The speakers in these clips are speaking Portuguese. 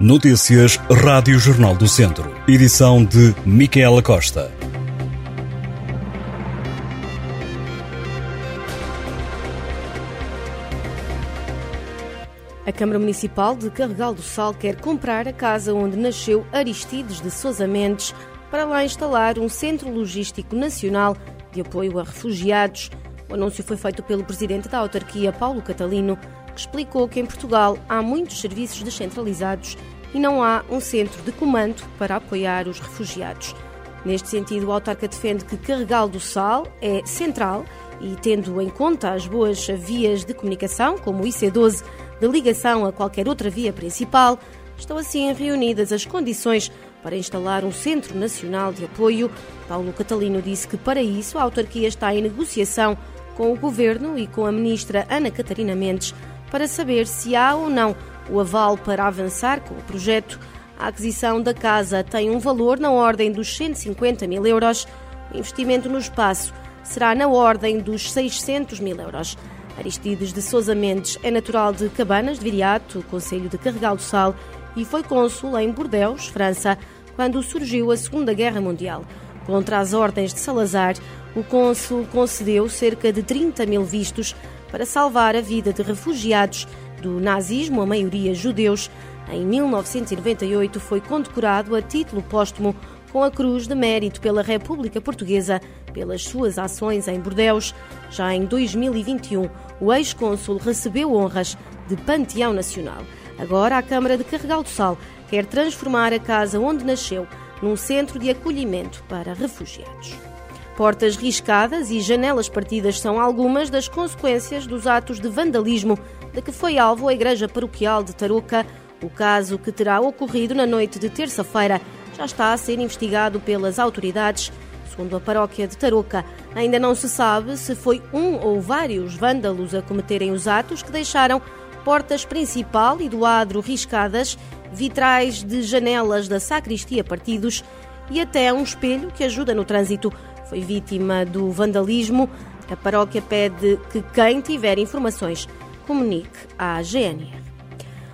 Notícias Rádio Jornal do Centro. Edição de Micaela Costa. A Câmara Municipal de Carregal do Sal quer comprar a casa onde nasceu Aristides de Sousa Mendes para lá instalar um centro logístico nacional de apoio a refugiados. O anúncio foi feito pelo presidente da autarquia, Paulo Catalino, explicou que em Portugal há muitos serviços descentralizados e não há um centro de comando para apoiar os refugiados. Neste sentido, o autarca defende que Carregal do Sal é central e, tendo em conta as boas vias de comunicação, como o IC12, de ligação a qualquer outra via principal, estão assim reunidas as condições para instalar um Centro Nacional de Apoio. Paulo Catalino disse que, para isso, a autarquia está em negociação com o governo e com a ministra Ana Catarina Mendes para saber se há ou não o aval para avançar com o projeto. A aquisição da casa tem um valor na ordem dos 150 mil euros. O investimento no espaço será na ordem dos 600 mil euros. Aristides de Sousa Mendes é natural de Cabanas de Viriato, Conselho de Carregal do Sal, e foi cônsul em Bordeaux, França, quando surgiu a Segunda Guerra Mundial. Contra as ordens de Salazar, o cônsul concedeu cerca de 30 mil vistos para salvar a vida de refugiados do nazismo, a maioria judeus. Em 1998 foi condecorado a título póstumo com a Cruz de Mérito pela República Portuguesa pelas suas ações em Bordeus. Já em 2021, o ex-cônsul recebeu honras de Panteão Nacional. Agora, a Câmara de Carregal do Sal quer transformar a casa onde nasceu num centro de acolhimento para refugiados. Portas riscadas e janelas partidas são algumas das consequências dos atos de vandalismo de que foi alvo a Igreja Paroquial de Tarouca. O caso que terá ocorrido na noite de terça-feira já está a ser investigado pelas autoridades. Segundo a paróquia de Tarouca, ainda não se sabe se foi um ou vários vândalos a cometerem os atos que deixaram portas principal e do adro riscadas, vitrais de janelas da sacristia partidos e até um espelho que ajuda no trânsito. Foi vítima do vandalismo. A paróquia pede que quem tiver informações comunique à GNR.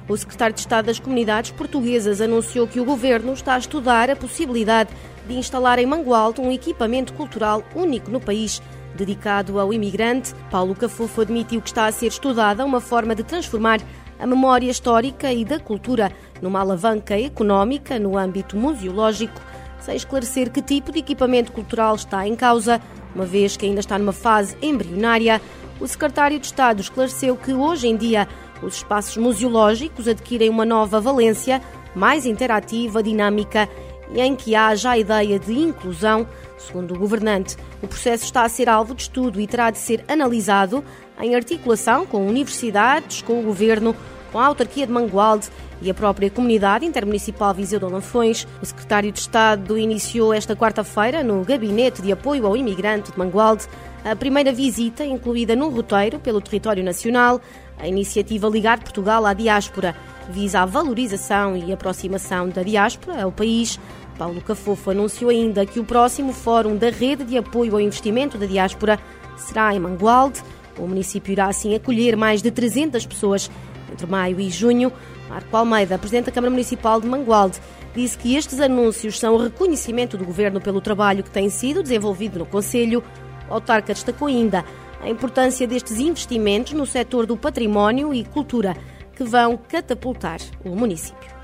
O secretário de Estado das Comunidades Portuguesas anunciou que o governo está a estudar a possibilidade de instalar em Mangualde um equipamento cultural único no país dedicado ao imigrante. Paulo Cafofo admitiu que está a ser estudada uma forma de transformar a memória histórica e da cultura numa alavanca económica no âmbito museológico, sem esclarecer que tipo de equipamento cultural está em causa, uma vez que ainda está numa fase embrionária. O secretário de Estado esclareceu que hoje em dia os espaços museológicos adquirem uma nova valência, mais interativa, dinâmica e em que haja a ideia de inclusão. Segundo o governante, o processo está a ser alvo de estudo e terá de ser analisado em articulação com universidades, com o governo, com a autarquia de Mangualde e a própria comunidade intermunicipal Viseu de Alanfões. O secretário de Estado iniciou esta quarta-feira no Gabinete de Apoio ao Imigrante de Mangualde a primeira visita incluída num roteiro pelo território nacional. A iniciativa Ligar Portugal à Diáspora visa a valorização e aproximação da diáspora ao país. Paulo Cafofo anunciou ainda que o próximo Fórum da Rede de Apoio ao Investimento da Diáspora será em Mangualde. O município irá assim acolher mais de 300 pessoas entre maio e junho. Marco Almeida, presidente da Câmara Municipal de Mangualde, disse que estes anúncios são o reconhecimento do governo pelo trabalho que tem sido desenvolvido no Conselho. O autarca destacou ainda a importância destes investimentos no setor do património e cultura, que vão catapultar o município.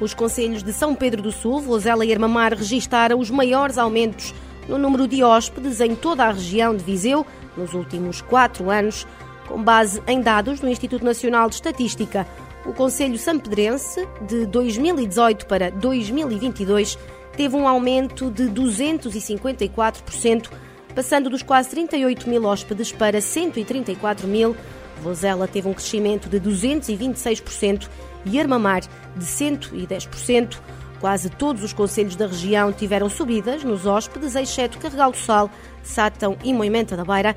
Os conselhos de São Pedro do Sul, Vozela e Armamar registaram os maiores aumentos no número de hóspedes em toda a região de Viseu nos últimos quatro anos, com base em dados do Instituto Nacional de Estatística. O Conselho Sampedrense, de 2018 para 2022, teve um aumento de 254%, passando dos quase 38 mil hóspedes para 134 mil. Vozela teve um crescimento de 226% e Armamar de 110%. Quase todos os conselhos da região tiveram subidas nos hóspedes, exceto Carregal do Sal, Sátão e Moimenta da Beira,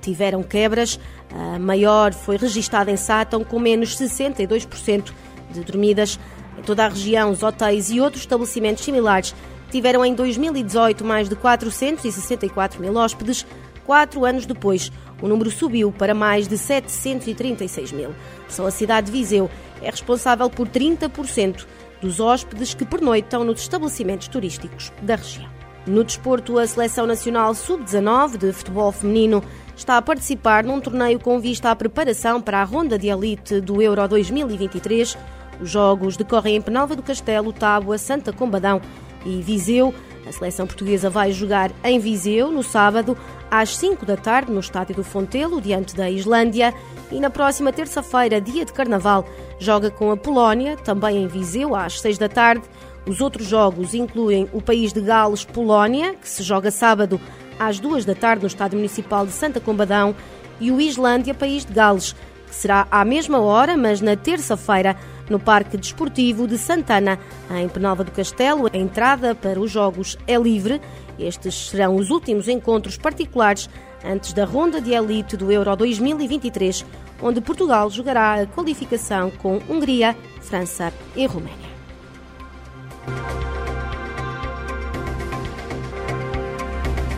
tiveram quebras. A maior foi registada em Sátão, com menos 62% de dormidas. Em toda a região, os hotéis e outros estabelecimentos similares tiveram em 2018 mais de 464 mil hóspedes, quatro anos depois, o número subiu para mais de 736 mil. Só a cidade de Viseu é responsável por 30% dos hóspedes que pernoitam nos estabelecimentos turísticos da região. No desporto, a Seleção Nacional Sub-19 de futebol feminino está a participar num torneio com vista à preparação para a ronda de elite do Euro 2023. Os jogos decorrem em Penalva do Castelo, Tábua, Santa Combadão e Viseu. A seleção portuguesa vai jogar em Viseu no sábado às 5 da tarde no Estádio do Fontelo, diante da Islândia, e na próxima terça-feira, dia de Carnaval, joga com a Polónia, também em Viseu, às 6 da tarde. Os outros jogos incluem o país de Gales-Polónia, que se joga sábado às 2 da tarde no Estádio Municipal de Santa Combadão, e o Islândia-País de Gales, que será à mesma hora, mas na terça-feira, no Parque Desportivo de Santana, em Penalva do Castelo. A entrada para os Jogos é livre. Estes serão os últimos encontros particulares antes da ronda de elite do Euro 2023, onde Portugal jogará a qualificação com Hungria, França e Roménia.